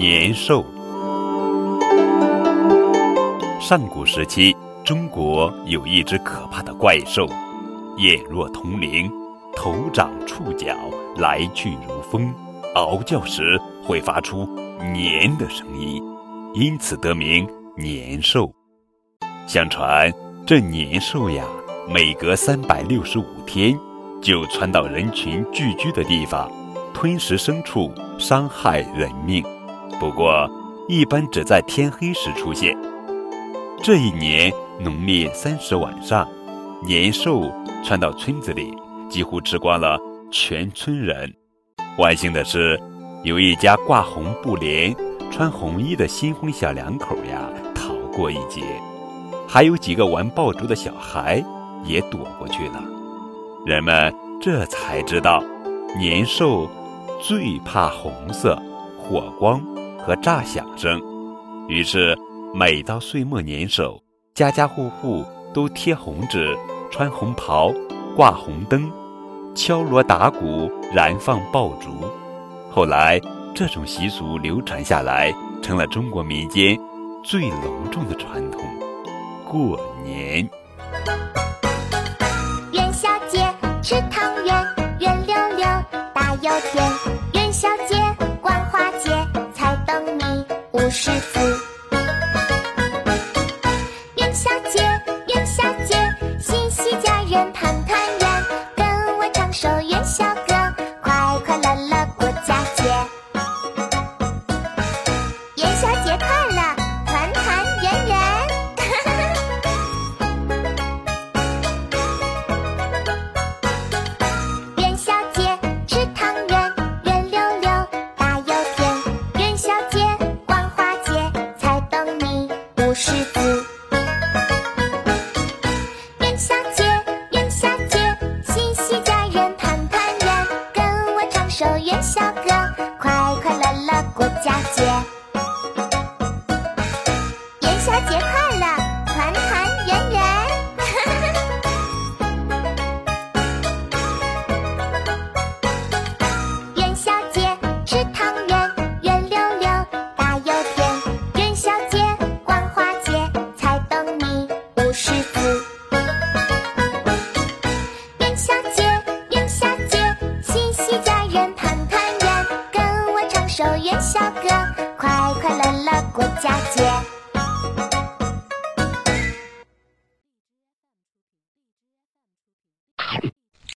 年兽。上古时期，中国有一只可怕的怪兽，眼若铜铃，头长触角，来去如风，嗷叫时会发出“年”的声音，因此得名年兽。相传，这年兽呀，每隔三百六十五天，就窜到人群聚居的地方，吞食牲畜，伤害人命。不过，一般只在天黑时出现。这一年农历三十晚上，年兽窜到村子里，几乎吃光了全村人。万幸的是，有一家挂红布帘、穿红衣的新婚小两口呀，逃过一劫。还有几个玩爆竹的小孩也躲过去了，人们这才知道，年兽最怕红色、火光和炸响声。于是，每到岁末年首，家家户户都贴红纸、穿红袍、挂红灯、敲锣打鼓、燃放爆竹。后来，这种习俗流传下来，成了中国民间最隆重的传统。过年，元宵节吃汤圆，圆溜溜大又甜。元宵节，元宵节，喜喜家人团团元宵歌，快快乐乐过佳节。元宵节快首元宵歌，快快乐乐过佳节。